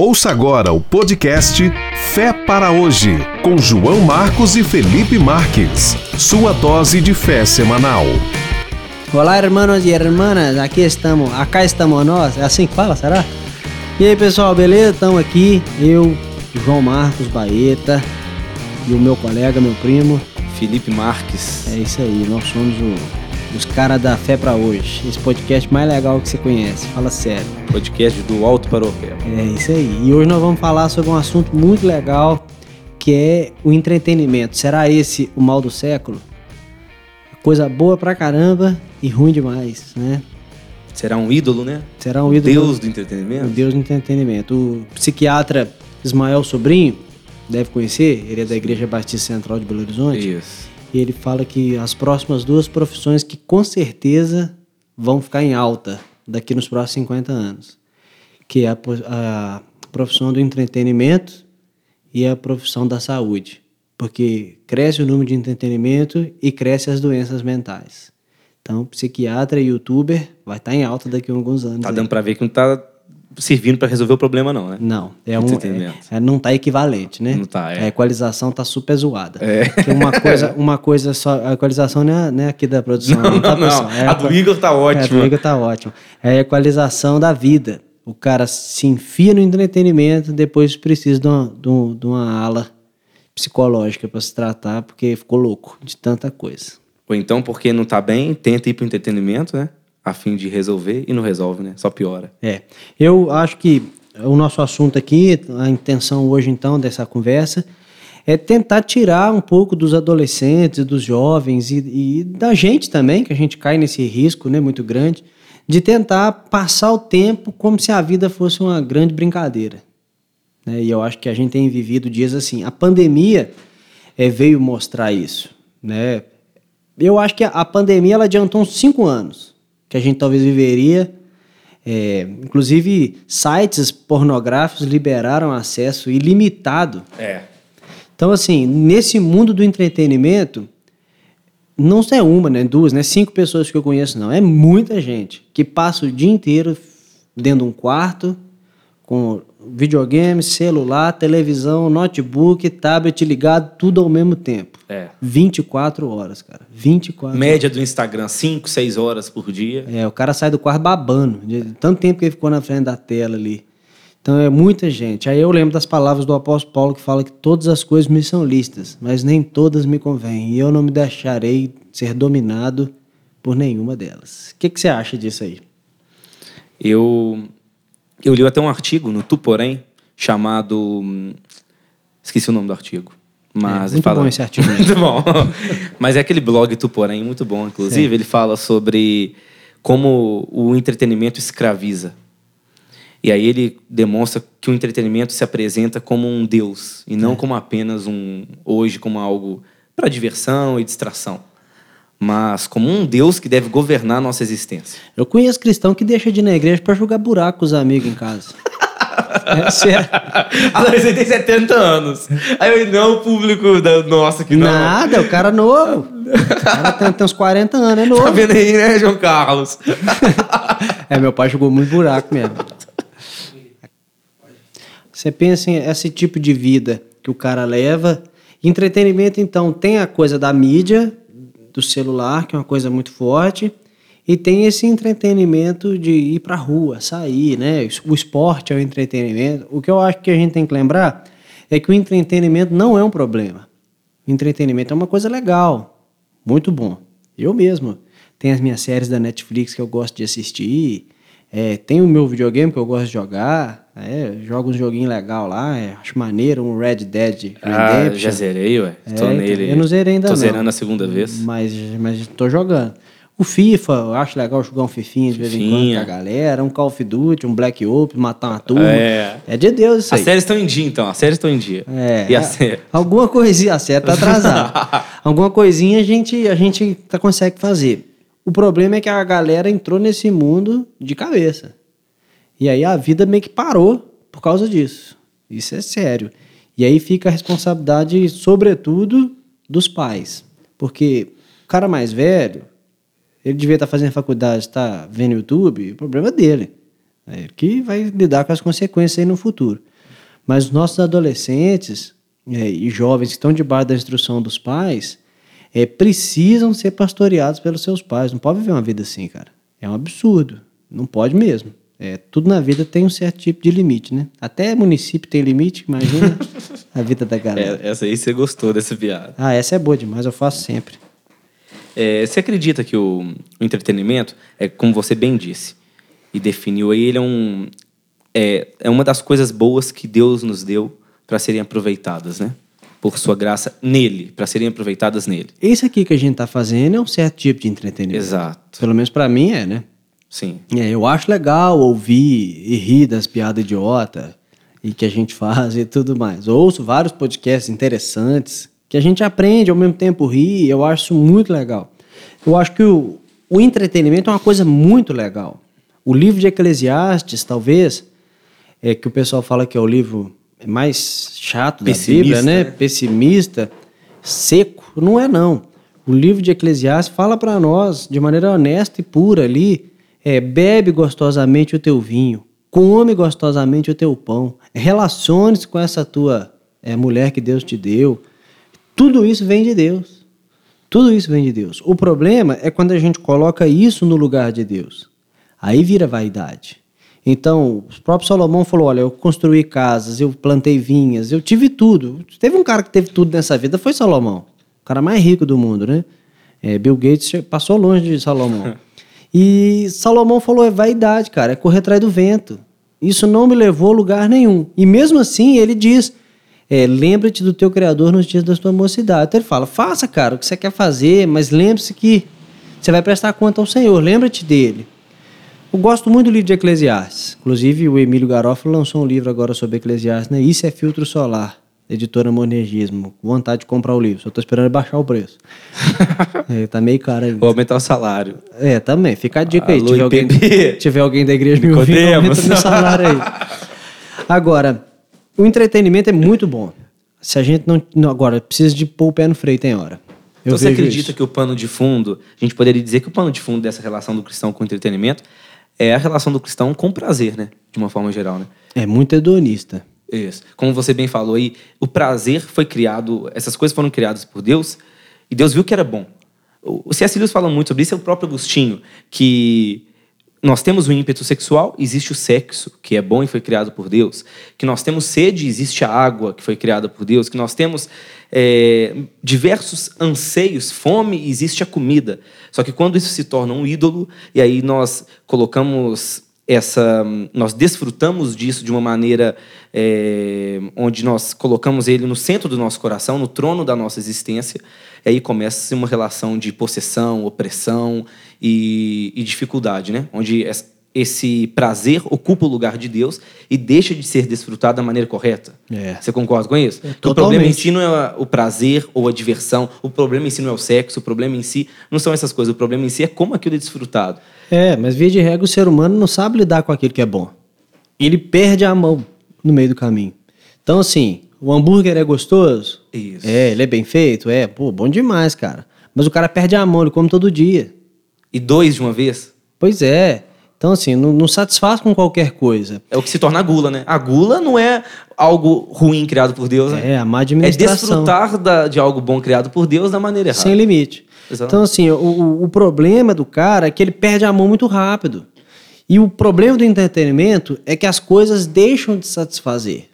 Ouça agora o podcast Fé para Hoje, com João Marcos e Felipe Marques. Sua dose de fé semanal. Olá, hermanos e hermanas, aqui estamos, acá estamos nós, é assim que fala, será? E aí, pessoal, beleza? Estamos aqui, eu, João Marcos Baeta e o meu colega, meu primo. Felipe Marques. É isso aí, nós somos o os caras da Fé para Hoje. Esse podcast mais legal que você conhece, fala sério. Podcast do Alto para o Pé. É isso aí. E hoje nós vamos falar sobre um assunto muito legal, que é o entretenimento. Será esse o mal do século? Coisa boa pra caramba e ruim demais, né? Será um ídolo, né? Será um ídolo. Deus do entretenimento? Deus do entretenimento. O psiquiatra Ismael Sobrinho, deve conhecer, ele é da Igreja Batista Central de Belo Horizonte. Isso. E ele fala que as próximas duas profissões que com certeza vão ficar em alta daqui nos próximos 50 anos, que é a, a profissão do entretenimento e a profissão da saúde, porque cresce o número de entretenimento e cresce as doenças mentais. Então, psiquiatra e youtuber vai estar em alta daqui a alguns anos. Tá aí. dando para ver que não tá servindo para resolver o problema não, né? Não, é um, é, é, não tá equivalente, né? Não tá, é. A equalização tá super zoada. É. Uma coisa, uma coisa só, a equalização não é, não é aqui da produção. Não, tá, não, pessoal? É a do Igor tá ótima. É, a do Igor tá ótimo. É a equalização da vida. O cara se enfia no entretenimento, depois precisa de uma, de uma, de uma ala psicológica para se tratar, porque ficou louco de tanta coisa. Ou então, porque não tá bem, tenta ir pro entretenimento, né? A fim de resolver e não resolve, né? Só piora. É. Eu acho que o nosso assunto aqui, a intenção hoje então dessa conversa é tentar tirar um pouco dos adolescentes, dos jovens e, e da gente também, que a gente cai nesse risco, né, muito grande, de tentar passar o tempo como se a vida fosse uma grande brincadeira. Né? E eu acho que a gente tem vivido dias assim. A pandemia é, veio mostrar isso, né? Eu acho que a, pandemia ela adiantou uns cinco anos que a gente talvez viveria. É, inclusive, sites pornográficos liberaram acesso ilimitado. É. Então, assim, nesse mundo do entretenimento, não é uma, né, duas, né, cinco pessoas que eu conheço, não. É muita gente que passa o dia inteiro dentro de um quarto com videogame, celular, televisão, notebook, tablet ligado, tudo ao mesmo tempo. É. 24 horas, cara. 24 Média horas. do Instagram, 5, 6 horas por dia. É, o cara sai do quarto babando, de tanto tempo que ele ficou na frente da tela ali. Então é muita gente. Aí eu lembro das palavras do apóstolo Paulo que fala que todas as coisas me são listas, mas nem todas me convêm, e eu não me deixarei ser dominado por nenhuma delas. O que, que você acha disso aí? Eu eu li até um artigo no Tuporém chamado. Esqueci o nome do artigo. Mas é, muito fala... bom esse artigo. muito bom. Mas é aquele blog Tuporém, muito bom, inclusive. Ele fala sobre como o entretenimento escraviza. E aí ele demonstra que o entretenimento se apresenta como um deus e não é. como apenas um hoje como algo para diversão e distração mas como um Deus que deve governar a nossa existência. Eu conheço cristão que deixa de ir na igreja para jogar buraco com os amigos em casa. é sério. Adolescente tem 70 anos. Aí eu, não o público da nossa que não. Nada, o cara novo. O cara tem, tem uns 40 anos, é novo. Tá vendo aí, né, João Carlos? é, meu pai jogou muito buraco mesmo. Você pensa em esse tipo de vida que o cara leva. Entretenimento, então, tem a coisa da mídia, do celular, que é uma coisa muito forte, e tem esse entretenimento de ir para a rua, sair, né? O esporte é o entretenimento. O que eu acho que a gente tem que lembrar é que o entretenimento não é um problema. O entretenimento é uma coisa legal, muito bom. Eu mesmo tenho as minhas séries da Netflix que eu gosto de assistir, é, tem o meu videogame que eu gosto de jogar, é, jogo um joguinho legal lá, é, acho maneiro, um Red Dead Redemption. Ah, já zerei, ué. É, tô nele. Eu não zerei ainda tô não. Tô zerando a segunda vez. Mas, mas tô jogando. O FIFA, eu acho legal jogar um Fifinha de vez em quando com a galera, um Call of Duty, um Black Ops, matar uma turma. É, é de Deus isso aí. As séries estão em dia, então. As séries estão em dia. É. E a série? Alguma coisinha, a série tá atrasada. alguma coisinha a gente, a gente tá, consegue fazer. O problema é que a galera entrou nesse mundo de cabeça. E aí a vida meio que parou por causa disso. Isso é sério. E aí fica a responsabilidade, sobretudo, dos pais. Porque o cara mais velho, ele devia estar fazendo faculdade, está vendo YouTube, o problema é dele. É ele que vai lidar com as consequências aí no futuro. Mas os nossos adolescentes é, e jovens que estão debaixo da instrução dos pais é, precisam ser pastoreados pelos seus pais. Não pode viver uma vida assim, cara. É um absurdo. Não pode mesmo. É, tudo na vida tem um certo tipo de limite, né? Até município tem limite, imagina a vida da galera. É, essa aí você gostou dessa piada. Ah, essa é boa demais, eu faço sempre. É, você acredita que o, o, entretenimento, é como você bem disse e definiu aí, ele é, um, é, é uma das coisas boas que Deus nos deu para serem aproveitadas, né? Por sua graça nele, para serem aproveitadas nele. Esse aqui que a gente está fazendo é um certo tipo de entretenimento. Exato. Pelo menos para mim é, né? Sim. É, eu acho legal ouvir e rir das piadas idiota e que a gente faz e tudo mais. ouço vários podcasts interessantes que a gente aprende ao mesmo tempo rir, eu acho isso muito legal. Eu acho que o, o entretenimento é uma coisa muito legal. O livro de Eclesiastes, talvez, é que o pessoal fala que é o livro mais chato da Bíblia, né? né? Pessimista, seco, não é não. O livro de Eclesiastes fala para nós de maneira honesta e pura ali é, bebe gostosamente o teu vinho, come gostosamente o teu pão, relacione-se com essa tua é, mulher que Deus te deu. Tudo isso vem de Deus. Tudo isso vem de Deus. O problema é quando a gente coloca isso no lugar de Deus. Aí vira vaidade. Então, o próprio Salomão falou: Olha, eu construí casas, eu plantei vinhas, eu tive tudo. Teve um cara que teve tudo nessa vida, foi Salomão. O cara mais rico do mundo, né? É, Bill Gates passou longe de Salomão. E Salomão falou: é vaidade, cara, é correr atrás do vento. Isso não me levou a lugar nenhum. E mesmo assim, ele diz: é, lembra-te do teu Criador nos dias da tua mocidade. Então ele fala: faça, cara, o que você quer fazer, mas lembre-se que você vai prestar conta ao Senhor, lembra-te dele. Eu gosto muito do livro de Eclesiastes. Inclusive, o Emílio Garofalo lançou um livro agora sobre Eclesiastes, né? Isso é filtro solar editora Monergismo, vontade de comprar o livro, só tô esperando baixar o preço. é, tá meio caro ainda. Vou aumentar o salário. É, também. Fica a dica aí. Tiver alguém, tiver alguém da igreja me ouvindo, aumenta meu salário aí. Agora, o entretenimento é muito bom. Se a gente não. não agora, precisa de pôr o pé no freio, tem hora. Eu então, você acredita isso. que o pano de fundo, a gente poderia dizer que o pano de fundo dessa relação do cristão com o entretenimento é a relação do cristão com o prazer, né? De uma forma geral, né? É muito hedonista. Isso. Como você bem falou aí, o prazer foi criado, essas coisas foram criadas por Deus e Deus viu que era bom. O C.S. Lewis fala muito sobre isso, é o próprio Agostinho, que nós temos o ímpeto sexual, existe o sexo, que é bom e foi criado por Deus. Que nós temos sede, existe a água, que foi criada por Deus. Que nós temos é, diversos anseios, fome, existe a comida. Só que quando isso se torna um ídolo, e aí nós colocamos essa nós desfrutamos disso de uma maneira é, onde nós colocamos ele no centro do nosso coração, no trono da nossa existência, e aí começa uma relação de possessão, opressão e, e dificuldade, né? Onde esse prazer ocupa o lugar de Deus e deixa de ser desfrutado da maneira correta. É. Você concorda com isso? É, o problema em si não é o prazer ou a diversão, o problema em si não é o sexo, o problema em si não são essas coisas, o problema em si é como aquilo é desfrutado. É, mas via de regra o ser humano não sabe lidar com aquilo que é bom. Ele perde a mão no meio do caminho. Então, assim, o hambúrguer é gostoso? Isso. É, ele é bem feito? É, pô, bom demais, cara. Mas o cara perde a mão, ele come todo dia. E dois de uma vez? Pois é. Então, assim, não, não, satisfaz com qualquer coisa. É o que se torna a gula, né? A gula não é algo ruim criado por Deus, né? É, a má administração. É desfrutar da, de algo bom criado por Deus da maneira errada. Sem limite. Exato. Então, assim, o, o problema do cara é que ele perde a mão muito rápido. E o problema do entretenimento é que as coisas deixam de satisfazer.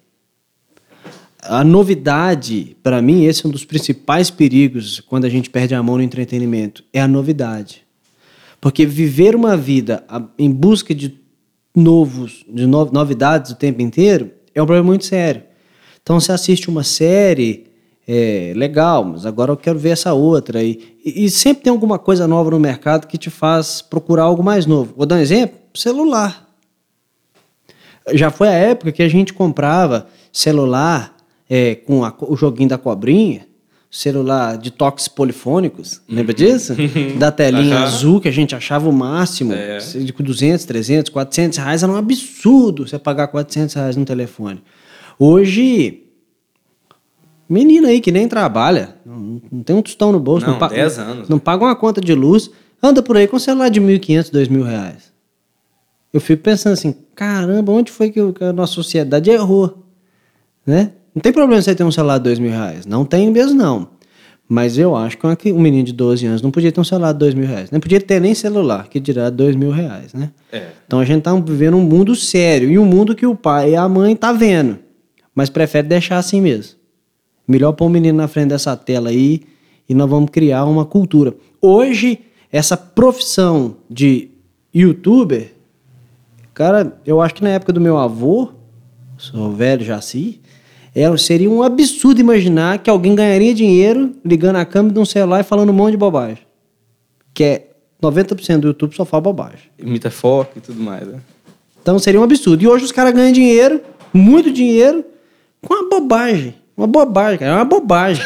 A novidade, para mim, esse é um dos principais perigos quando a gente perde a mão no entretenimento, é a novidade. Porque viver uma vida em busca de novos, de novidades o tempo inteiro, é um problema muito sério. Então você assiste uma série, é, legal, mas agora eu quero ver essa outra. E, e, sempre tem alguma coisa nova no mercado que te faz procurar algo mais novo. Vou dar um exemplo: celular. Já foi a época que a gente comprava celular é, com a, o joguinho da cobrinha celular de toques polifônicos, lembra uhum. disso? da telinha uhum. azul que a gente achava o máximo, é. de 200, 300, 400 reais, era um absurdo você pagar 400 reais no telefone. Hoje, menina aí que nem trabalha, não, não tem um tostão no bolso, não, não, 10 anos. não paga uma conta de luz, anda por aí com um celular de 1.500, 2.000 reais. Eu fico pensando assim, caramba, onde foi que a nossa sociedade errou? Né? Não tem problema você ter um celular de dois mil reais. Não tem mesmo, não. Mas eu acho que um menino de 12 anos não podia ter um celular de dois mil reais. Não podia ter nem celular, que dirá dois mil reais, né? É. Então a gente tá vivendo um mundo sério. E um mundo que o pai e a mãe tá vendo. Mas prefere deixar assim mesmo. Melhor pôr o menino na frente dessa tela aí e nós vamos criar uma cultura. Hoje, essa profissão de youtuber, cara, eu acho que na época do meu avô, sou velho já assim, era, seria um absurdo imaginar que alguém ganharia dinheiro ligando a câmera de um celular e falando um monte de bobagem. Que é 90% do YouTube só fala bobagem. Imita foco e tudo mais, né? Então seria um absurdo. E hoje os caras ganham dinheiro, muito dinheiro, com uma bobagem. Uma bobagem, cara. É uma bobagem.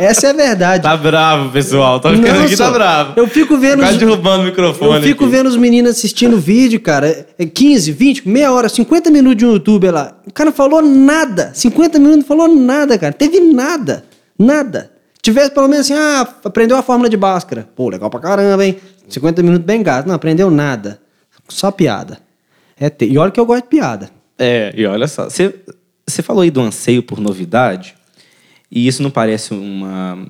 Essa é a verdade. Tá bravo, pessoal. Tá ficando Não, aqui, só- tá bravo. Eu fico vendo. Quase os- derrubando o microfone. Eu fico aqui. vendo os meninos assistindo vídeo, cara. é 15, 20, meia hora, 50 minutos de um youtuber lá. O cara não falou nada. 50 minutos não falou nada, cara. Teve nada. Nada. Tivesse pelo menos assim, ah, aprendeu a fórmula de Bhaskara. Pô, legal pra caramba, hein? 50 minutos bem gasto. Não, aprendeu nada. Só piada. É te- E olha que eu gosto de piada. É, e olha só, você, você falou aí do anseio por novidade, e isso não parece uma,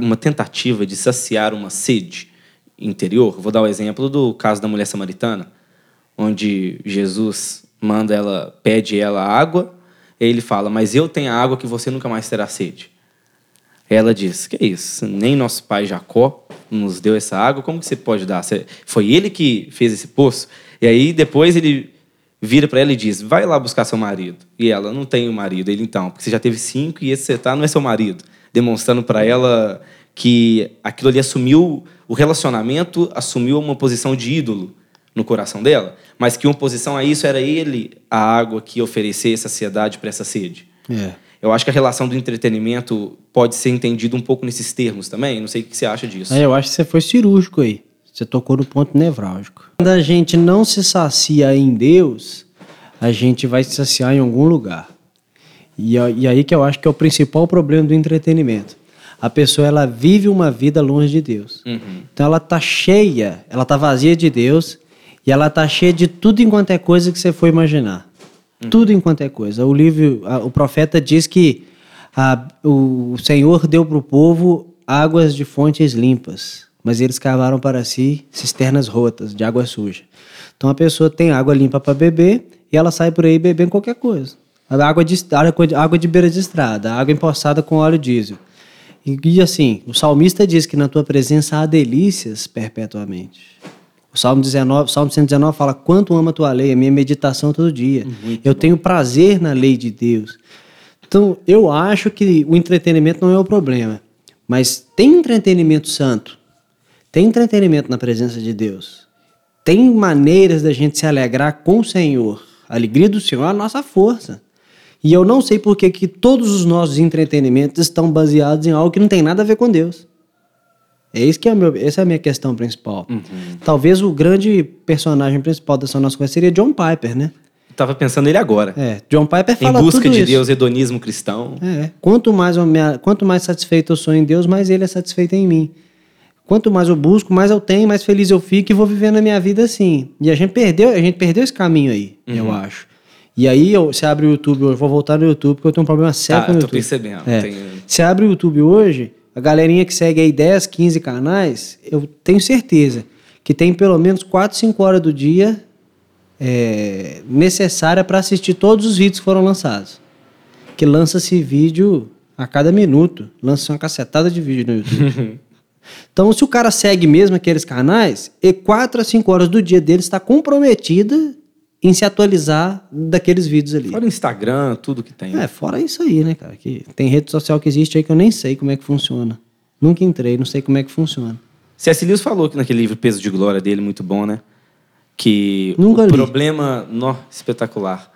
uma tentativa de saciar uma sede interior? Vou dar o exemplo do caso da mulher samaritana, onde Jesus manda ela, pede ela água, e ele fala, mas eu tenho a água que você nunca mais terá sede. Ela diz: Que isso? Nem nosso pai Jacó nos deu essa água, como que você pode dar? Foi ele que fez esse poço? E aí depois ele vira para ela e diz: Vai lá buscar seu marido. E ela: Não tenho marido. Ele então, porque você já teve cinco e esse você tá não é seu marido. Demonstrando para ela que aquilo ali assumiu, o relacionamento assumiu uma posição de ídolo no coração dela, mas que uma posição a isso era ele, a água que oferecia saciedade para essa sede. É. Eu acho que a relação do entretenimento pode ser entendida um pouco nesses termos também. Não sei o que você acha disso. É, eu acho que você foi cirúrgico aí. Você tocou no ponto nevrálgico. Quando a gente não se sacia em Deus, a gente vai se saciar em algum lugar. E, e aí que eu acho que é o principal problema do entretenimento. A pessoa ela vive uma vida longe de Deus. Então ela tá cheia, ela tá vazia de Deus e ela tá cheia de tudo enquanto é coisa que você for imaginar. Tudo enquanto é coisa. O livro, a- o profeta diz que a- o Senhor deu para o povo águas de fontes limpas, mas eles cavaram para si cisternas rotas de água suja. Então a pessoa tem água limpa para beber e ela sai por aí bebendo qualquer coisa. A Água de, água de- beira de estrada, água empoçada com óleo diesel. E, e assim, o salmista diz que na tua presença há delícias perpetuamente. O Salmo 19, o Salmo 119 fala: Quanto amo a tua lei, a minha meditação todo dia. eu tenho prazer na lei de Deus. Então, eu acho que o entretenimento não é o problema. Mas tem entretenimento santo. Tem entretenimento na presença de Deus. Tem maneiras da gente se alegrar com o Senhor. A alegria do Senhor é a nossa força. E eu não sei por que que todos os nossos entretenimentos estão baseados em algo que não tem nada a ver com Deus. É isso que é meu, essa é a minha questão principal. Talvez o grande personagem principal dessa nossa conversa seria John Piper, né? Tava pensando nele agora. É, John Piper em fala busca tudo de isso. Deus, hedonismo cristão. É, quanto mais, quanto mais satisfeito eu sou em Deus, mais Ele é satisfeito em mim. Quanto mais eu busco, mais eu tenho, mais feliz eu fico e vou vivendo a minha vida assim. E a gente perdeu, a gente perdeu esse caminho aí, eu Uhum. acho. E aí, eu, você abre o YouTube, eu vou voltar no YouTube, porque eu tenho um problema sério Tá, com o tô YouTube. percebendo. É. Tem- Você abre o YouTube hoje, a galerinha que segue aí 10, 15 canais, eu tenho certeza que tem pelo menos 4, 5 horas do dia é, necessária para assistir todos os vídeos que foram lançados. Que lança-se vídeo a cada minuto, lança uma cacetada de vídeo no YouTube. Então, se o cara segue mesmo aqueles canais, e 4 a 5 horas do dia dele está comprometida em se atualizar daqueles vídeos ali. Fora o Instagram, tudo que tem. É, fora isso aí, né, cara? Que tem rede social que existe aí que eu nem sei como é que funciona. Nunca entrei, não sei como é que funciona. C.S. Lewis falou que naquele livro Peso de Glória dele, muito bom, né? Que Nunca o li. problema... Nó, espetacular.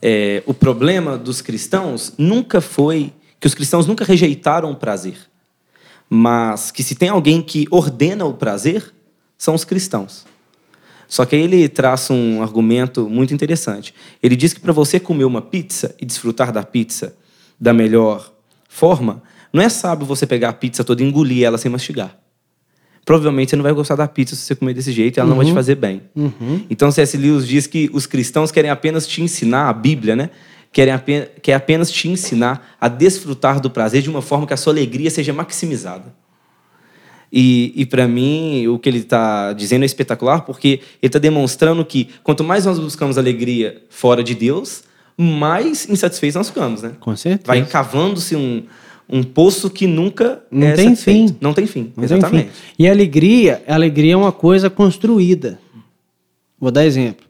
É, o problema dos cristãos nunca foi... Que os cristãos nunca rejeitaram o prazer. Mas que se tem alguém que ordena o prazer, são os cristãos. Só que aí ele traça um argumento muito interessante. Ele diz que para você comer uma pizza e desfrutar da pizza da melhor forma, não é sábio você pegar a pizza toda e engolir ela sem mastigar. Provavelmente você não vai gostar da pizza se você comer desse jeito e ela não vai te fazer bem. Então C.S. Lewis diz que os cristãos querem apenas te ensinar a Bíblia, né? Querem apenas, quer apenas te ensinar a desfrutar do prazer de uma forma que a sua alegria seja maximizada. E, e para mim, o que ele está dizendo é espetacular, porque ele está demonstrando que quanto mais nós buscamos alegria fora de Deus, mais insatisfeitos nós ficamos, né? Com certeza. Vai cavando-se um, um poço que nunca Não é tem satisfeito. fim. Não tem fim, Não tem exatamente. fim. E a alegria, a alegria é uma coisa construída. Vou dar exemplo.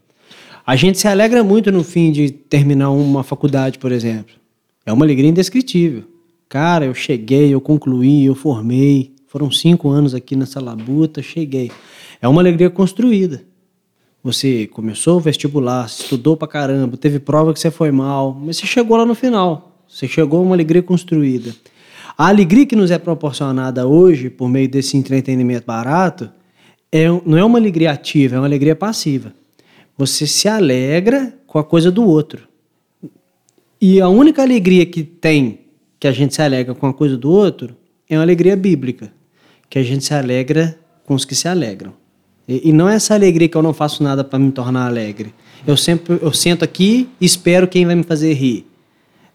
A gente se alegra muito no fim de terminar uma faculdade, por exemplo. É uma alegria indescritível. Cara, eu cheguei, eu concluí, eu formei. Foram cinco anos aqui nessa labuta, cheguei. É uma alegria construída. Você começou o vestibular, estudou pra caramba, teve prova que você foi mal, mas você chegou lá no final. Você chegou a uma alegria construída. A alegria que nos é proporcionada hoje, por meio desse entretenimento barato, é, não é uma alegria ativa, é uma alegria passiva. Você se alegra com a coisa do outro. E a única alegria que tem, que a gente se alegra com a coisa do outro, é uma alegria bíblica, que a gente se alegra com os que se alegram. E, e não é essa alegria que eu não faço nada para me tornar alegre. Eu sempre eu sento aqui e espero quem vai me fazer rir.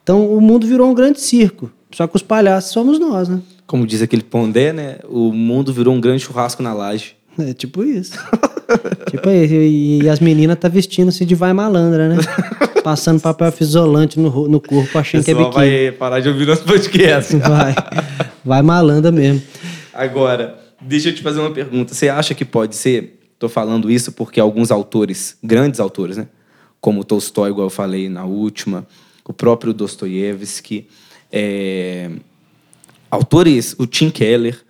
Então o mundo virou um grande circo. Só que os palhaços somos nós, né? Como diz aquele Pondé, né? O mundo virou um grande churrasco na laje. É tipo isso. tipo isso. E, e as meninas tá vestindo-se de vai malandra, né? Passando papel isolante no, no corpo, achando que é biquíni. vai parar de ouvir nosso podcast. Vai. Vai malandra mesmo. Agora, deixa eu te fazer uma pergunta. Você acha que pode ser? Estou falando isso porque alguns autores, grandes autores, né? Como Tolstói, igual eu falei na última, o próprio Dostoiévski, é, autores, o Tim Keller,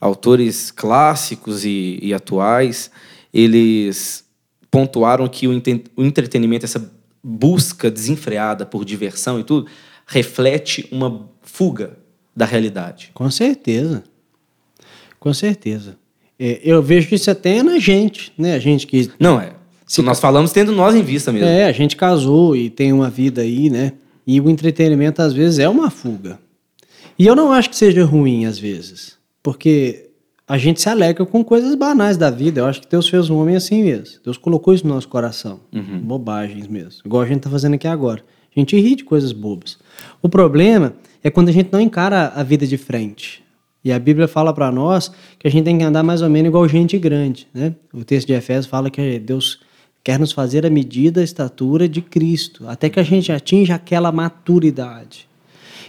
autores clássicos e, e atuais, eles pontuaram que o, o entretenimento, essa busca desenfreada por diversão e tudo, reflete uma fuga da realidade. Com certeza. Com certeza. É, eu vejo isso até é na gente, né? A gente que. Não, é. Se nós falamos tendo nós em vista mesmo. É, a gente casou e tem uma vida aí, né? E o entretenimento, às vezes, é uma fuga. E eu não acho que seja ruim, às vezes. Porque a gente se alegra com coisas banais da vida. Eu acho que Deus fez um homem assim mesmo. Deus colocou isso no nosso coração. Bobagens mesmo. Igual a gente tá fazendo aqui agora. A gente ri de coisas bobas. O problema é quando a gente não encara a vida de frente. E a Bíblia fala para nós que a gente tem que andar mais ou menos igual gente grande, né? O texto de Efésios fala que Deus quer nos fazer a medida, a estatura de Cristo, até que a gente atinja aquela maturidade.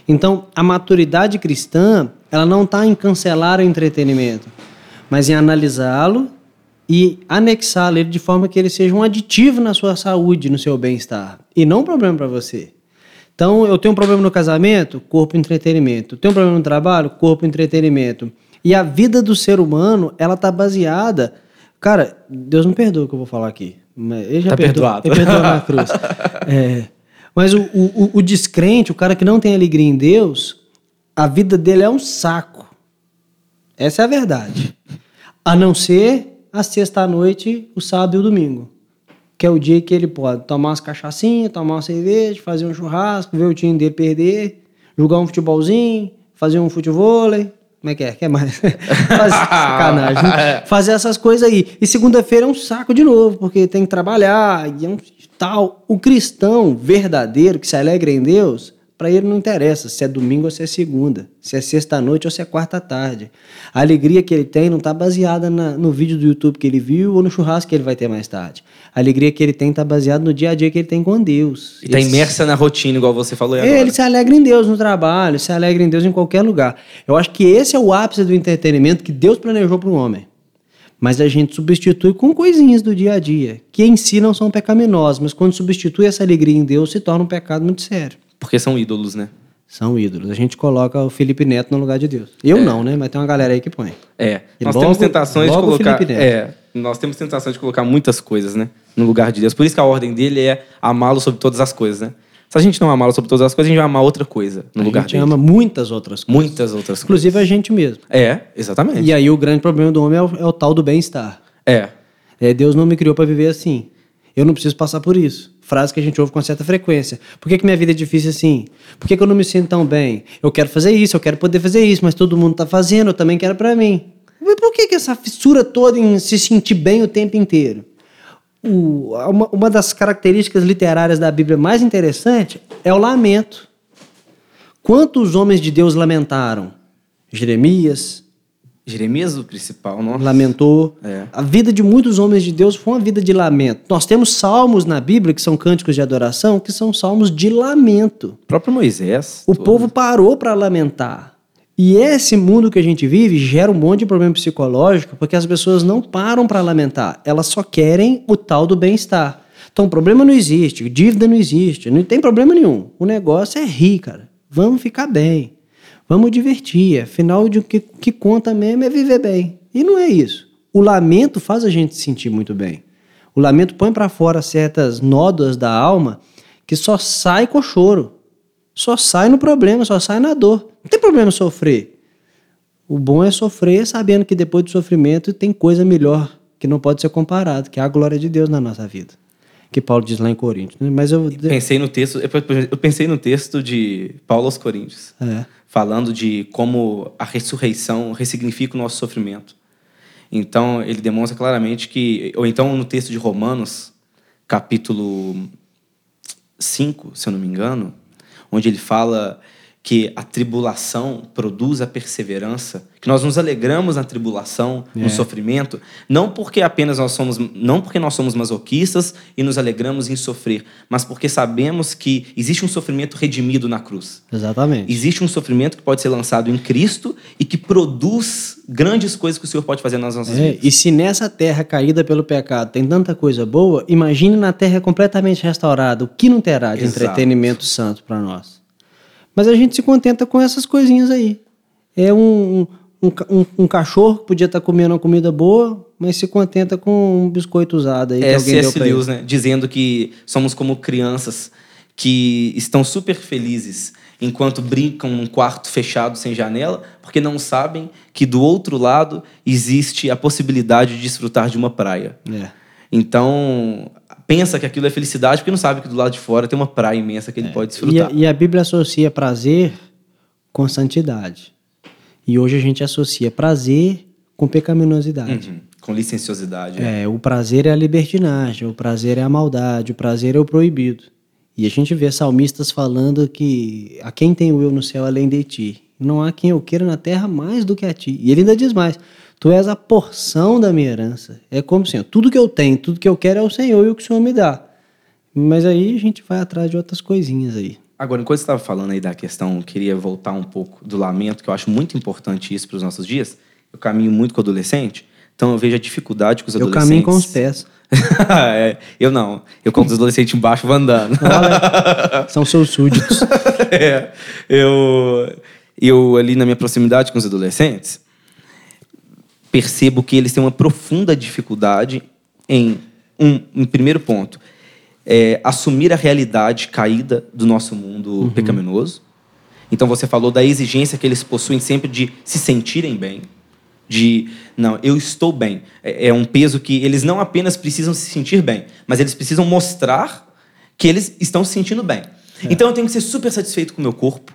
Então, a maturidade cristã, ela não está em cancelar o entretenimento, mas em analisá-lo e anexá-lo ele de forma que ele seja um aditivo na sua saúde, no seu bem-estar, e não um problema para você. Então, eu tenho um problema no casamento, corpo entretenimento. Eu tenho um problema no trabalho, corpo entretenimento. E a vida do ser humano, ela tá baseada. Cara, Deus me perdoa o que eu vou falar aqui. Ele já Tá perdoou, perdoado. Ele perdoou na cruz. É, mas o, o, o descrente, o cara que não tem alegria em Deus, a vida dele é um saco. Essa é a verdade. A não ser a sexta-noite, o sábado e o domingo. Que é o dia que ele pode tomar umas cachaçinhas, tomar uma cerveja, fazer um churrasco, ver o time dele perder, jogar um futebolzinho, fazer um futevôlei. Como é que é? Quer mais? Fazer, sacanagem. né? Fazer essas coisas aí. E segunda-feira é um saco de novo, porque tem que trabalhar e é um tal. O cristão verdadeiro que se alegra em Deus, para ele não interessa se é domingo ou se é segunda, se é sexta-noite ou se é quarta-tarde. A alegria que ele tem não está baseada na- no vídeo do YouTube que ele viu ou no churrasco que ele vai ter mais tarde. A alegria que ele tem está baseada no dia a dia que ele tem com Deus. E tá se- imersa na rotina, igual você falou aí agora. ele se alegra em Deus no trabalho, se alegra em Deus em qualquer lugar. Eu acho que esse é o ápice do entretenimento que Deus planejou para o homem. Mas a gente substitui com coisinhas do dia a dia, que em si não são pecaminosas, mas quando substitui essa alegria em Deus, se torna um pecado muito sério. Porque são ídolos, né? São ídolos. A gente coloca o Felipe Neto no lugar de Deus. Eu não, né? Mas tem uma galera aí que põe. É. E nós logo- temos tentações de colocar. É. Nós temos tentações de colocar muitas coisas, né? No lugar de Deus. Por isso que a ordem dele é amá-lo sobre todas as coisas, né? Se a gente não amá-lo sobre todas as coisas, a gente vai amar outra coisa no a lugar gente dele. ama muitas outras coisas. Muitas outras coisas. Inclusive a gente mesmo. É, exatamente. E aí o grande problema do homem é o, é o tal do bem-estar. É. É, Deus não me criou para viver assim. Eu não preciso passar por isso. Frase que a gente ouve com certa frequência. Por que, que minha vida é difícil assim? Por que, que eu não me sinto tão bem? Eu quero fazer isso, eu quero poder fazer isso, mas todo mundo tá fazendo, eu também quero para mim. Mas por que, que essa fissura toda em se sentir bem o tempo inteiro? o, uma, uma das características literárias da Bíblia mais interessante é o lamento. Quantos homens de Deus lamentaram? Jeremias, Jeremias, o principal, nossa. lamentou. É. A vida de muitos homens de Deus foi uma vida de lamento. Nós temos salmos na Bíblia, que são cânticos de adoração, que são salmos de lamento. O próprio Moisés. O todo. povo parou para lamentar. E esse mundo que a gente vive gera um monte de problema psicológico, porque as pessoas não param para lamentar, elas só querem o tal do bem-estar. Então, problema não existe, dívida não existe, não tem problema nenhum. O negócio é rir, cara. Vamos ficar bem. Vamos divertir. Afinal, o que, que conta mesmo é viver bem. E não é isso. O lamento faz a gente se sentir muito bem. O lamento põe para fora certas nódoas da alma que só sai com choro. Só sai no problema, só sai na dor. Não tem problema sofrer. O bom é sofrer sabendo que depois do sofrimento tem coisa melhor que não pode ser comparado, que é a glória de Deus na nossa vida. Que Paulo diz lá em Coríntios. né? Mas eu. Pensei no texto, eu pensei no texto de Paulo aos Coríntios, É. falando de como a ressurreição ressignifica o nosso sofrimento. Então, ele demonstra claramente que, ou então no texto de Romanos, capítulo 5, se eu não me engano, onde ele fala que a tribulação produz a perseverança, que nós nos alegramos na tribulação, É. no sofrimento, não porque apenas nós somos, não porque nós somos masoquistas e nos alegramos em sofrer, mas porque sabemos que existe um sofrimento redimido na cruz. Exatamente. Existe um sofrimento que pode ser lançado em Cristo e que produz grandes coisas que o Senhor pode fazer nas nossas É, vidas. e se nessa terra caída pelo pecado tem tanta coisa boa, imagine na terra completamente restaurada, o que não terá de Exato. entretenimento santo para nós. Mas a gente se contenta com essas coisinhas aí. É um, um, um- um cachorro que podia estar comendo uma comida boa, mas se contenta com um biscoito usado aí É C.S. Lewis, né? Dizendo que somos como crianças que estão super felizes enquanto brincam num quarto fechado sem janela, porque não sabem que do outro lado existe a possibilidade de desfrutar de uma praia. É. Então, pensa que aquilo é felicidade, porque não sabe que do lado de fora tem uma praia imensa que ele pode E desfrutar. a, e a Bíblia associa prazer com santidade. E hoje a gente associa prazer com pecaminosidade. Uhum. Com licenciosidade. né? É, o prazer é a libertinagem, o prazer é a maldade, o prazer é o proibido. E a gente vê salmistas falando que a quem tem o eu no céu além de ti. Não há quem eu queira na terra mais do que a ti. E ele ainda diz mais: Tu és a porção da minha herança. É como Senhor, tudo que eu tenho, tudo que eu quero é o Senhor e o que o Senhor me dá. Mas aí a gente vai atrás de outras coisinhas aí. Agora, enquanto você estava falando aí da questão, eu queria voltar um pouco do lamento, que eu acho muito importante isso para os nossos dias. Eu caminho muito com adolescente, então eu vejo a dificuldade que os Eu adolescentes... caminho com os pés. É, eu não. Eu com os adolescentes embaixo vou andando. Olha, são seus súditos. É, eu, eu ali na minha proximidade com os adolescentes, percebo que eles têm uma profunda dificuldade em, um, em primeiro ponto, é, assumir a realidade caída do nosso mundo pecaminoso. Então você falou da exigência que eles possuem sempre de se sentirem bem, de não, eu estou bem. É, é um peso que eles não apenas precisam se sentir bem, mas eles precisam mostrar que eles estão se sentindo bem. Então eu tenho que ser super satisfeito com o meu corpo.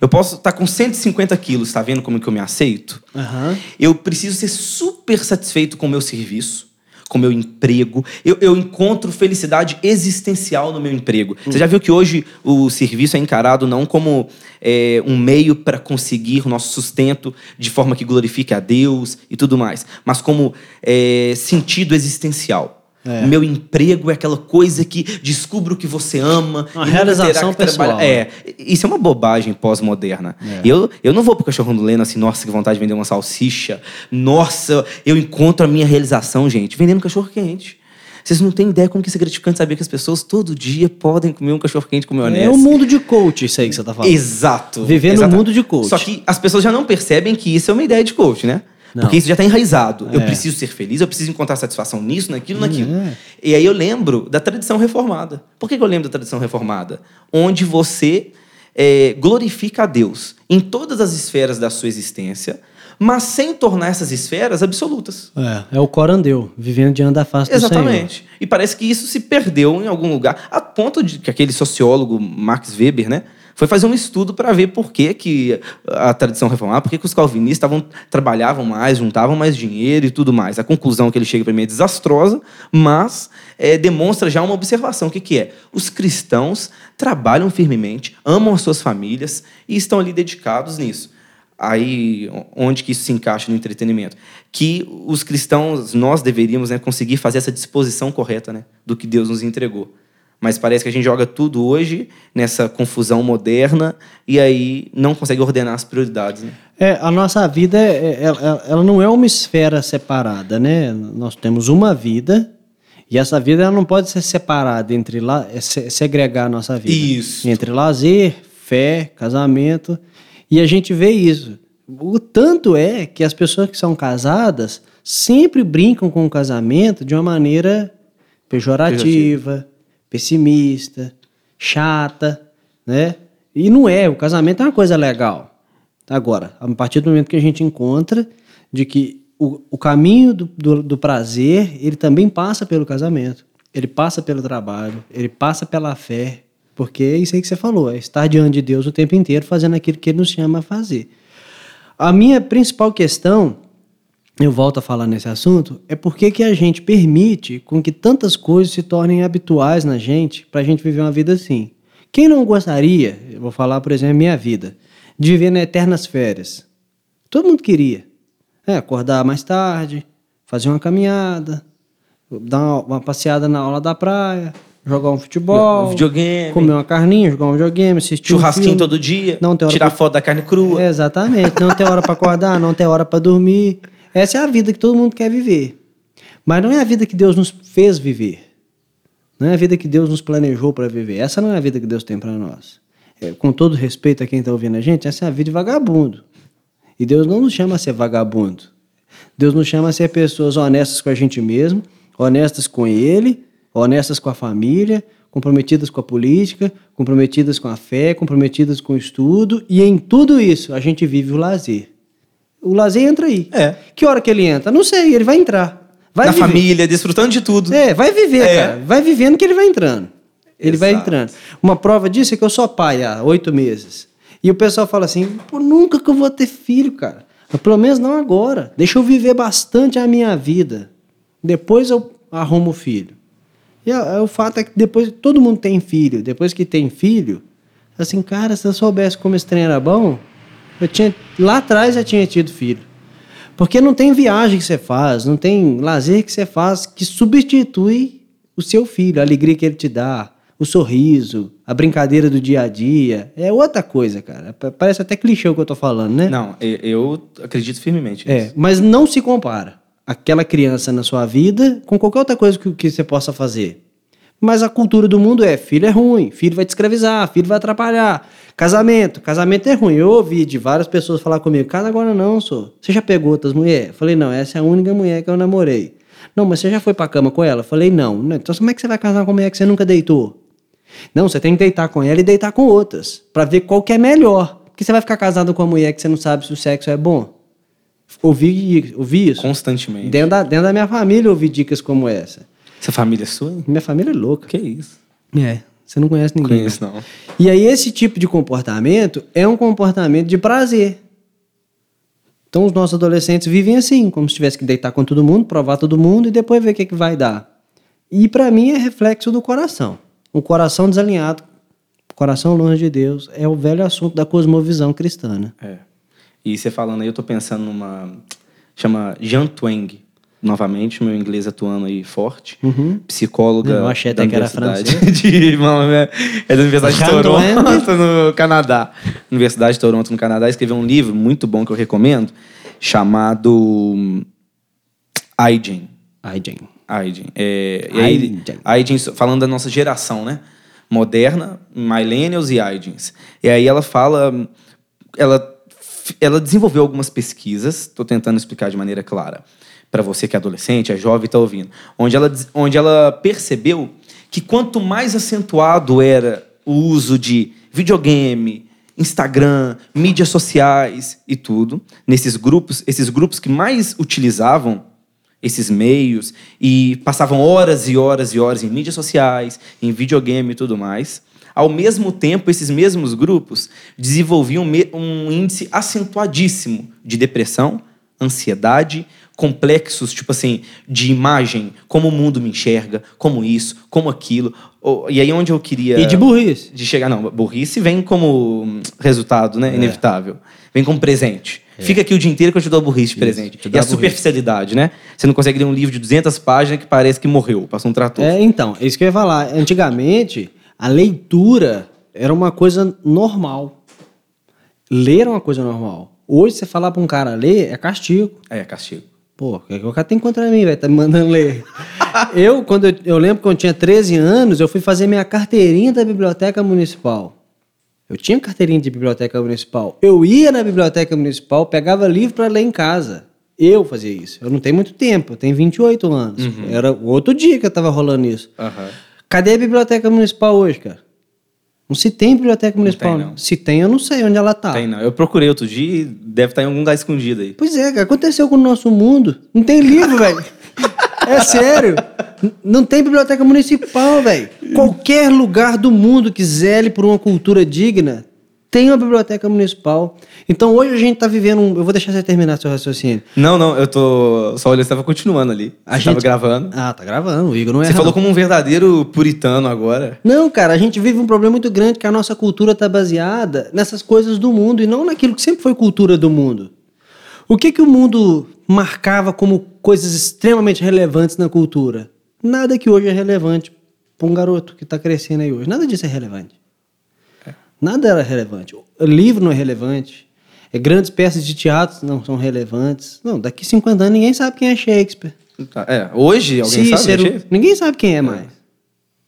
Eu posso estar com 150 quilos, tá vendo como que eu me aceito? Aham. Eu preciso ser super satisfeito com o meu serviço, com o meu emprego. Eu, eu encontro felicidade existencial no meu emprego. Você já viu que hoje o serviço é encarado não como é, um meio para conseguir o nosso sustento de forma que glorifique a Deus e tudo mais, mas como é, sentido existencial. É. Meu emprego é aquela coisa que descubra o que você ama. Uma realização que trabalhar- pessoal, É, isso é uma bobagem pós-moderna. É. Eu, eu não vou pro cachorro do Leno assim, nossa, que vontade de vender uma salsicha. Nossa, eu encontro a minha realização, gente, vendendo cachorro quente. Vocês não têm ideia como que isso é gratificante saber que as pessoas todo dia podem comer um cachorro quente com maionese. É o mundo de coach, isso aí que você tá falando. Exato. No Exato. mundo de coach. Só que as pessoas já não percebem que isso é uma ideia de coach, né? Não. Porque isso já está enraizado. Eu É. preciso ser feliz, eu preciso encontrar satisfação nisso, naquilo, naquilo. É. E aí eu lembro da tradição reformada. Por que que eu lembro da tradição reformada? Onde você é, glorifica a Deus em todas as esferas da sua existência, mas sem tornar essas esferas absolutas. É, é o corandeu, vivendo diante da face do Senhor. Exatamente. E parece que isso se perdeu em algum lugar, a ponto de que aquele sociólogo Max Weber, né, foi fazer um estudo para ver por que, que a tradição reformada, por que, que os calvinistas tavam, trabalhavam mais, juntavam mais dinheiro e tudo mais. A conclusão que ele chega para mim é desastrosa, mas é, demonstra já uma observação. O que, que é? Os cristãos trabalham firmemente, amam as suas famílias e estão ali dedicados nisso. Aí, onde que isso se encaixa no entretenimento? Que os cristãos, nós deveríamos né, conseguir fazer essa disposição correta né, do que Deus nos entregou. Mas parece que a gente joga tudo hoje nessa confusão moderna e aí não consegue ordenar as prioridades. Né? É, a nossa vida, é, ela, é, é, ela não é uma esfera separada, né? Nós temos uma vida e essa vida ela não pode ser separada entre lá, segregar a nossa vida. Isso. Entre lazer, fé, casamento. E a gente vê isso. O tanto é que as pessoas que são casadas sempre brincam com o casamento de uma maneira pejorativa, pessimista, chata, né? E não é, o casamento é uma coisa legal. Agora, a partir do momento que a gente encontra de que o, o caminho do, do, do prazer, ele também passa pelo casamento, ele passa pelo trabalho, ele passa pela fé, porque é isso aí que você falou, é estar diante de Deus o tempo inteiro fazendo aquilo que Ele nos chama a fazer. A minha principal questão, eu volto a falar nesse assunto, é por que a gente permite com que tantas coisas se tornem habituais na gente para a gente viver uma vida assim. Quem não gostaria, eu vou falar, por exemplo, minha vida, de viver nas eternas férias? Todo mundo queria. É, acordar mais tarde, fazer uma caminhada, dar uma, uma passeada na aula da praia, jogar um futebol, um videogame, comer uma carninha, jogar um videogame, assistir churrasquinho um todo dia, não ter tirar pra... foto da carne crua. É, exatamente, não ter hora para acordar, não ter hora para dormir. Essa é a vida que todo mundo quer viver. Mas não é a vida que Deus nos fez viver. Não é a vida que Deus nos planejou para viver. Essa não é a vida que Deus tem para nós. É, com todo respeito a quem está ouvindo a gente, essa é a vida de vagabundo. E Deus não nos chama a ser vagabundo. Deus nos chama a ser pessoas honestas com a gente mesmo, honestas com Ele honestas com a família, comprometidas com a política, comprometidas com a fé, comprometidas com o estudo, e em tudo isso a gente vive o lazer. O lazer entra aí. É. Que hora que ele entra? Não sei, ele vai entrar. Vai Na viver. família, desfrutando de tudo. É, vai viver, é. cara. Vai vivendo que ele vai entrando. Ele Exato. vai entrando. Uma prova disso é que eu sou pai há oito meses. E o pessoal fala assim: pô, nunca que eu vou ter filho, cara. Mas pelo menos não agora. Deixa eu viver bastante a minha vida. Depois eu arrumo filho. E o fato é que depois todo mundo tem filho. Depois que tem filho, assim, cara, se eu soubesse como esse trem era bom, eu tinha lá atrás já tinha tido filho. Porque não tem viagem que você faz, não tem lazer que você faz que substitui o seu filho, a alegria que ele te dá, o sorriso, a brincadeira do dia a dia. É outra coisa, cara. Parece até clichê o que eu tô falando, né? Não, eu acredito firmemente nisso. É, mas não se compara aquela criança na sua vida com qualquer outra coisa que, que você possa fazer. Mas a cultura do mundo é: filho é ruim, filho vai te escravizar, filho vai atrapalhar. Casamento, casamento é ruim. Eu ouvi de várias pessoas falar comigo: casa agora não, sou. Você já pegou outras mulheres? Falei: não, essa é a única mulher que eu namorei. Não, mas você já foi pra cama com ela? Falei: não. Então como é que você vai casar com uma mulher que você nunca deitou? Não, você tem que deitar com ela e deitar com outras, para ver qual que é melhor. Porque você vai ficar casado com uma mulher que você não sabe se o sexo é bom. Ouvi, ouvi isso. Constantemente. Dentro da, dentro da minha família, ouvi dicas como essa. Essa família é sua? Minha família é louca. Que isso? É. Você não conhece ninguém. Conheço, não. E aí, esse tipo de comportamento é um comportamento de prazer. Então, os nossos adolescentes vivem assim, como se tivesse que deitar com todo mundo, provar todo mundo e depois ver o que, é que vai dar. E para mim é reflexo do coração. O coração desalinhado, o coração longe de Deus, é o velho assunto da cosmovisão cristã. Né? É. E você falando aí, eu tô pensando numa. Chama Jean Twenge. Novamente, meu inglês atuando aí forte. Uhum. Psicóloga. Eu achei até que era francês. De, é da Universidade de Toronto, no Canadá. Universidade de Toronto, no Canadá, escreveu um livro muito bom que eu recomendo, chamado Aiden. Aiden. Aiden. É, Aiden. Aiden, falando da nossa geração, né? Moderna, millennials e Aidens. E aí ela fala... Ela ela desenvolveu algumas pesquisas, estou tentando explicar de maneira clara para você que é adolescente, é jovem e está ouvindo, onde ela, onde ela percebeu que quanto mais acentuado era o uso de videogame, Instagram, mídias sociais e tudo, nesses grupos, esses grupos que mais utilizavam esses meios e passavam horas e horas e horas em mídias sociais, em videogame e tudo mais, Ao mesmo tempo, esses mesmos grupos desenvolviam um índice acentuadíssimo de depressão, ansiedade, complexos, tipo assim, de imagem, como o mundo me enxerga, como isso, como aquilo. E aí onde eu queria... E de burrice. De chegar, não, burrice vem como resultado, né, é. inevitável. Vem como presente. É. Fica aqui o dia inteiro que eu te dou a burrice de presente. e a burrice. superficialidade, né? Você não consegue ler um livro de 200 páginas que parece que morreu, passou um trator. É, então, é isso que eu ia falar. Antigamente, a leitura era uma coisa normal. Ler era uma coisa normal. Hoje, você falar para um cara ler é castigo. É, castigo. Pô, o que o cara tem contra mim, velho? Tá me mandando ler. eu, quando eu, eu lembro quando eu tinha 13 anos, eu fui fazer minha carteirinha da biblioteca municipal. Eu tinha carteirinha de biblioteca municipal. Eu ia na biblioteca municipal, pegava livro para ler em casa. Eu fazia isso. Eu não tenho muito tempo, eu tenho 28 anos. Uhum. Era outro dia que eu tava rolando isso. Uhum. Cadê a biblioteca municipal hoje, cara? Não se tem biblioteca municipal. Não tem, não. Se tem, eu não sei onde ela tá. Tem, não. Eu procurei outro dia e deve estar tá em algum lugar escondido aí. Pois é, cara. Aconteceu com o nosso mundo. Não tem livro, velho. É sério. Não tem biblioteca municipal, velho. Qualquer lugar do mundo que zele por uma cultura digna tem uma biblioteca municipal. Então hoje a gente está vivendo um. Eu vou deixar você terminar seu raciocínio. Não, não, eu tô. Só olhando, você estava continuando ali. A gente estava gravando. Ah, tá gravando. O Igor não é. Você falou como um verdadeiro puritano agora. Não, cara, a gente vive um problema muito grande que a nossa cultura está baseada nessas coisas do mundo e não naquilo que sempre foi cultura do mundo. O que, que o mundo marcava como coisas extremamente relevantes na cultura? Nada que hoje é relevante para um garoto que está crescendo aí hoje. Nada disso é relevante. Nada era relevante. O livro não é relevante. É, grandes peças de teatro não são relevantes. Não, daqui 50 anos ninguém sabe quem é Shakespeare. Tá, é, hoje alguém Cícero, sabe? É ninguém sabe quem é, é. mais.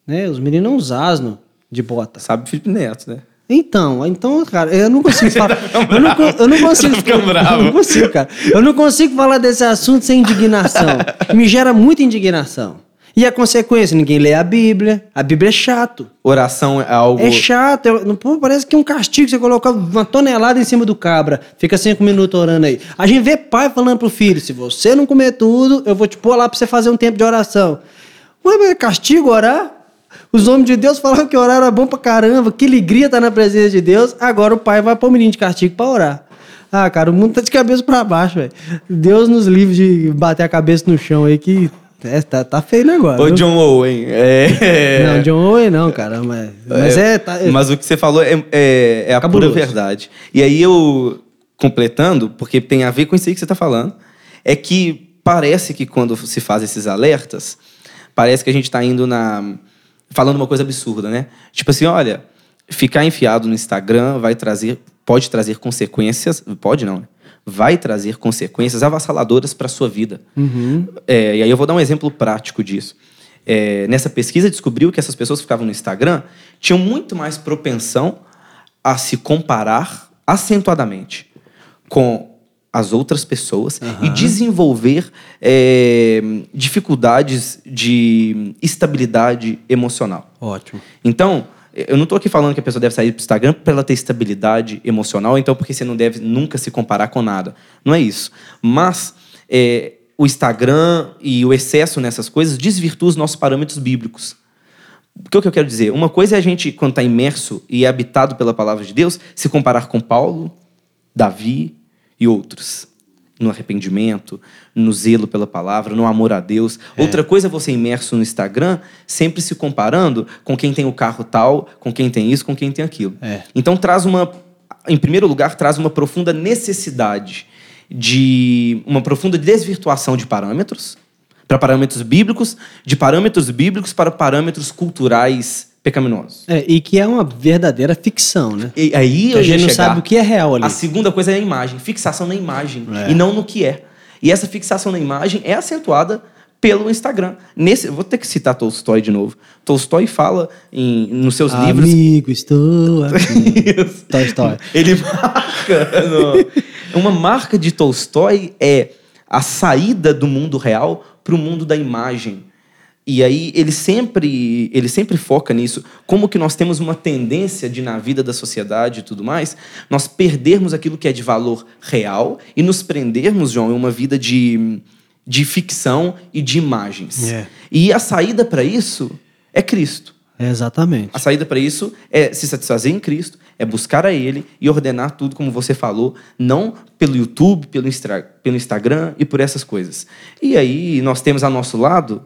Né? Os meninos usam asno de bota. Sabe Felipe Neto, né? Então, então, cara, eu não consigo falar. Tá eu, não, eu não consigo. Eu não consigo, cara. Eu não consigo falar desse assunto sem indignação. Me gera muita indignação. E a consequência? Ninguém lê a Bíblia. A Bíblia é chato. Oração é algo. É chato. É, pô, parece que é um castigo você colocar uma tonelada em cima do cabra. Fica cinco minutos orando aí. A gente vê pai falando pro filho: se você não comer tudo, eu vou te pôr lá pra você fazer um tempo de oração. Ué, mas é castigo orar? Os homens de Deus falavam que orar era bom pra caramba, que alegria tá na presença de Deus. Agora o pai vai pôr o menino de castigo pra orar. Ah, cara, o mundo tá de cabeça para baixo, velho. Deus nos livre de bater a cabeça no chão aí que é, tá, tá feio o negócio. Ô, John Owen. É... Não, John Owen não, cara. Mas, mas é. é tá, mas o que você falou é, é, é a Cabuloso. pura verdade. E aí eu, completando, porque tem a ver com isso aí que você tá falando, é que parece que quando se faz esses alertas, parece que a gente tá indo na. falando uma coisa absurda, né? Tipo assim, olha, ficar enfiado no Instagram vai trazer. pode trazer consequências. Pode não, né? Vai trazer consequências avassaladoras para a sua vida. Uhum. É, e aí eu vou dar um exemplo prático disso. É, nessa pesquisa descobriu que essas pessoas que ficavam no Instagram tinham muito mais propensão a se comparar acentuadamente com as outras pessoas uhum. e desenvolver é, dificuldades de estabilidade emocional. Ótimo. Então, eu não estou aqui falando que a pessoa deve sair do Instagram para ela ter estabilidade emocional, então porque você não deve nunca se comparar com nada. Não é isso. Mas é, o Instagram e o excesso nessas coisas desvirtua os nossos parâmetros bíblicos. O que eu quero dizer? Uma coisa é a gente, quando está imerso e habitado pela palavra de Deus, se comparar com Paulo, Davi e outros no arrependimento, no zelo pela palavra, no amor a Deus. É. Outra coisa é você imerso no Instagram, sempre se comparando com quem tem o carro tal, com quem tem isso, com quem tem aquilo. É. Então traz uma, em primeiro lugar, traz uma profunda necessidade de uma profunda desvirtuação de parâmetros para parâmetros bíblicos, de parâmetros bíblicos para parâmetros culturais pecaminosos. É, e que é uma verdadeira ficção, né? E aí a gente não sabe o que é real ali. A segunda coisa é a imagem, fixação na imagem é. e não no que é. E essa fixação na imagem é acentuada pelo Instagram. Nesse, vou ter que citar Tolstói de novo. Tolstói fala em, nos seus Amigo, livros. Amigo, estou aqui. Tolstói. Ele marca. no, uma marca de Tolstói é a saída do mundo real para o mundo da imagem. E aí ele sempre, ele sempre foca nisso, como que nós temos uma tendência de na vida da sociedade e tudo mais, nós perdermos aquilo que é de valor real e nos prendermos, João, em uma vida de, de ficção e de imagens. Yeah. É. E a saída para isso é Cristo. É exatamente. A saída para isso é se satisfazer em Cristo, é buscar a Ele e ordenar tudo como você falou, não pelo YouTube, pelo, pelo Instagram e por essas coisas. E aí nós temos a nosso lado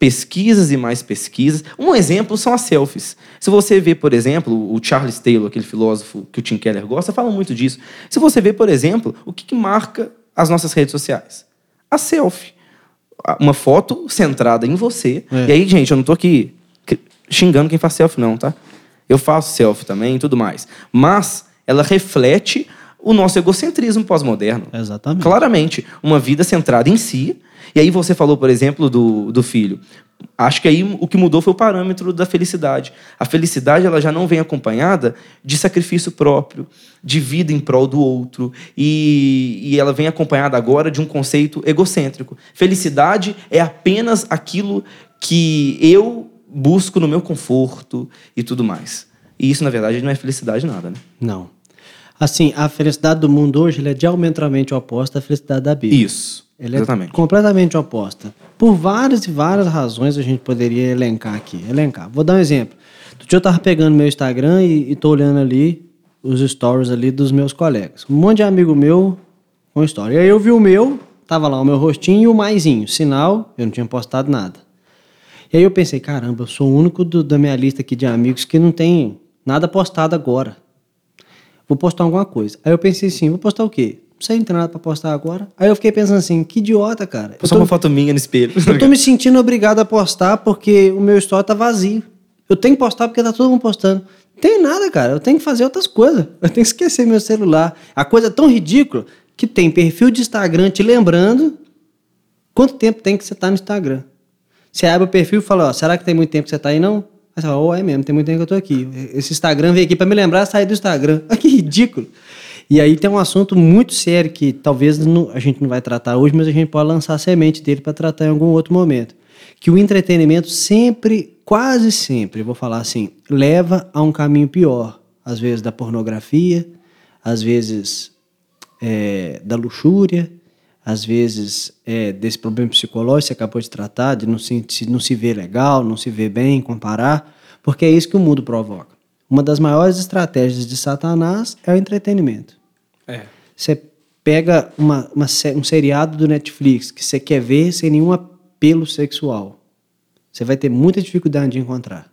pesquisas e mais pesquisas. Um exemplo são as selfies. Se você vê, por exemplo, o Charles Taylor, aquele filósofo que o Tim Keller gosta, fala muito disso. Se você vê, por exemplo, o que, que marca as nossas redes sociais? A selfie. Uma foto centrada em você. É. E aí, gente, eu não estou aqui xingando quem faz selfie, não, tá? Eu faço selfie também e tudo mais. Mas ela reflete o nosso egocentrismo pós-moderno. Exatamente. Claramente. Uma vida centrada em si. E aí você falou, por exemplo, do, do filho. Acho que aí o que mudou foi o parâmetro da felicidade. A felicidade ela já não vem acompanhada de sacrifício próprio, de vida em prol do outro, e, e ela vem acompanhada agora de um conceito egocêntrico. Felicidade é apenas aquilo que eu busco no meu conforto e tudo mais. E isso, na verdade, não é felicidade nada, né? Não. Assim, a felicidade do mundo hoje é diametralmente oposta à felicidade da Bíblia. Isso. Ela exatamente. é completamente oposta. Por várias e várias razões a gente poderia elencar aqui. Elencar. Vou dar um exemplo. Do dia eu estava pegando meu Instagram e, estou olhando ali os stories ali dos meus colegas. Um monte de amigo meu com story. E aí eu vi o meu, tava lá o meu rostinho e o maisinho. Sinal, eu não tinha postado nada. E aí eu pensei, caramba, eu sou o único do, da minha lista aqui de amigos que não tem nada postado agora. Vou postar alguma coisa. Aí eu pensei assim, vou postar o quê? Não sei, não tem nada pra postar agora. Aí eu fiquei pensando assim, que idiota, cara. Postar uma foto minha no espelho. Eu tô me sentindo obrigado a postar porque o meu story tá vazio. Eu tenho que postar porque tá todo mundo postando. Não tem nada, cara. Eu tenho que fazer outras coisas. Eu tenho que esquecer meu celular. A coisa é tão ridícula que tem perfil de Instagram te lembrando quanto tempo tem que você tá no Instagram. Você abre o perfil e fala, ó, será que tem muito tempo que você tá aí, não? Aí você fala, oh, é mesmo, tem muito tempo que eu tô aqui. Esse Instagram veio aqui para me lembrar sair do Instagram. Ah, que ridículo. E aí tem um assunto muito sério que talvez não, a gente não vai tratar hoje, mas a gente pode lançar a semente dele para tratar em algum outro momento. Que o entretenimento sempre, quase sempre, vou falar assim, leva a um caminho pior. Às vezes da pornografia, às vezes é, da luxúria, às vezes, é, desse problema psicológico que você acabou de tratar, de não se, não se ver legal, não se ver bem, comparar, porque é isso que o mundo provoca. Uma das maiores estratégias de Satanás é o entretenimento. É. Você pega uma, uma, um seriado do Netflix que você quer ver sem nenhum apelo sexual. Você vai ter muita dificuldade de encontrar.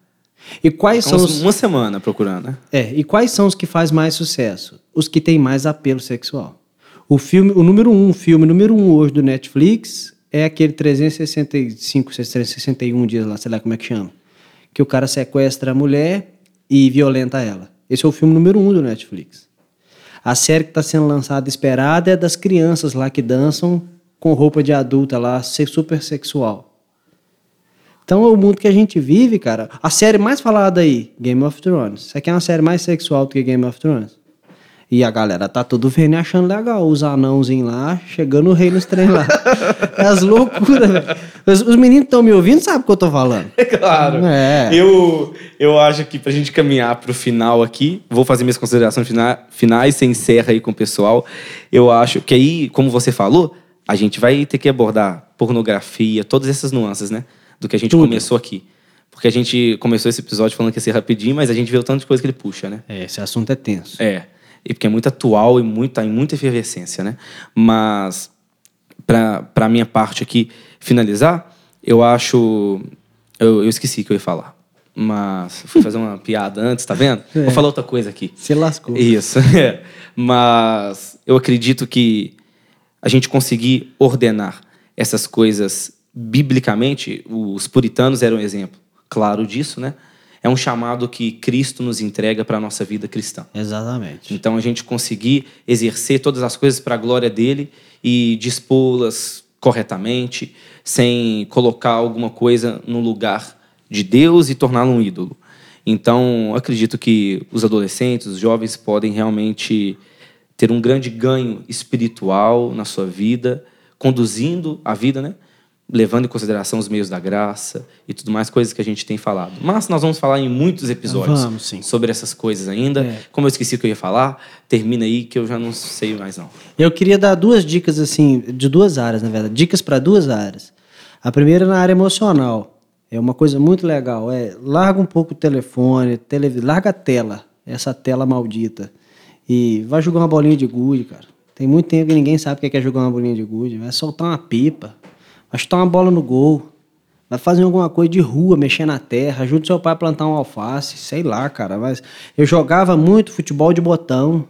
E quais são os... Uma semana procurando, né? É, e quais são os que faz mais sucesso? Os que têm mais apelo sexual. O filme, o número um, filme número um hoje do Netflix é aquele 365, 361 dias lá, sei lá como é que chama. Que o cara sequestra a mulher e violenta ela. Esse é o filme número um do Netflix. A série que está sendo lançada esperada é das crianças lá que dançam com roupa de adulta lá, super sexual. Então é o mundo que a gente vive, cara. A série mais falada aí, Game of Thrones. Você quer uma série mais sexual do que Game of Thrones? E a galera tá tudo vendo e achando legal. Os anãozinhos lá, chegando o rei nos trem lá. é as loucuras, velho. Os, os, meninos que estão me ouvindo sabem o que eu tô falando. É claro. É. Eu, eu acho que pra gente caminhar pro final aqui, vou fazer minhas considerações fina, finais, você encerra aí com o pessoal. Eu acho que aí, como você falou, a gente vai ter que abordar pornografia, todas essas nuances, né? Do que a gente tudo. começou aqui. Porque a gente começou esse episódio falando que ia ser rapidinho, mas a gente vê o tanto de coisa que ele puxa, né? É, esse assunto é tenso. É e porque é muito atual e muito, em muita efervescência, né? Mas, para a minha parte aqui finalizar, eu acho. Eu, eu esqueci que eu ia falar. Mas fui fazer uma piada antes, tá vendo? É. Vou falar outra coisa aqui. Se lascou. Isso. É. Mas eu acredito que a gente conseguir ordenar essas coisas biblicamente, os puritanos eram um exemplo claro disso, né? É um chamado que Cristo nos entrega para a nossa vida cristã. Exatamente. Então a gente conseguir exercer todas as coisas para a glória dele e dispô-las corretamente, sem colocar alguma coisa no lugar de Deus e torná-lo um ídolo. Então, acredito que os adolescentes, os jovens podem realmente ter um grande ganho espiritual na sua vida, conduzindo a vida, né? Levando em consideração os meios da graça e tudo mais, coisas que a gente tem falado. Mas nós vamos falar em muitos episódios vamos, sobre essas coisas ainda. É. Como eu esqueci o que eu ia falar, termina aí que eu já não sei mais não. Eu queria dar duas dicas assim, de duas áreas, na verdade, dicas para duas áreas. A primeira na área emocional. É uma coisa muito legal. É, larga um pouco o telefone, televisão, larga a tela, essa tela maldita. E vai jogar uma bolinha de gude, cara. Tem muito tempo que ninguém sabe o que é jogar uma bolinha de gude. Vai soltar uma pipa, vai chutar uma bola no gol, vai fazer alguma coisa de rua, mexer na terra, ajuda seu pai a plantar um alface, sei lá, cara. Mas eu jogava muito futebol de botão.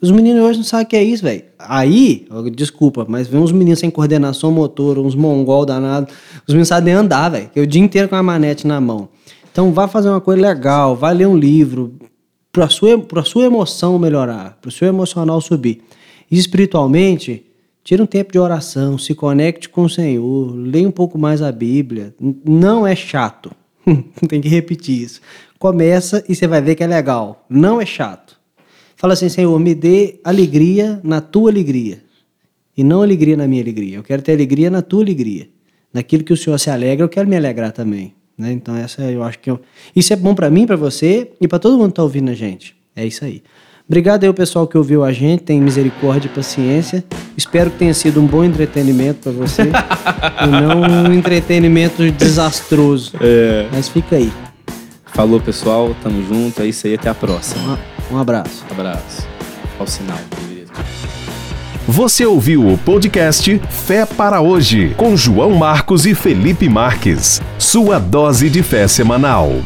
Os meninos hoje não sabem o que é isso, velho. Aí, desculpa, mas vem uns meninos sem coordenação motor, uns mongol danados. Os meninos sabem nem andar, velho. O dia inteiro com a manete na mão. Então, vá fazer uma coisa legal, vai ler um livro, para sua, sua emoção melhorar, para o seu emocional subir. E espiritualmente, tira um tempo de oração, se conecte com o Senhor, leia um pouco mais a Bíblia. Não é chato. Tem que repetir isso. Começa e você vai ver que é legal. Não é chato. Fala assim, Senhor, me dê alegria na tua alegria. E não alegria na minha alegria. Eu quero ter alegria na tua alegria. Naquilo que o Senhor se alegra, eu quero me alegrar também. Né? Então, essa eu acho que eu... isso é bom para mim, para você e para todo mundo que está ouvindo a gente. É isso aí. Obrigado aí ao pessoal que ouviu a gente, tem misericórdia e paciência. Espero que tenha sido um bom entretenimento para você e não um entretenimento desastroso. É. Mas fica aí. Falou, pessoal. Tamo junto. É isso aí. Até a próxima. Um abraço. Abraço. Ao sinal. Você ouviu o podcast Fé para Hoje, com João Marcos e Felipe Marques. Sua dose de fé semanal.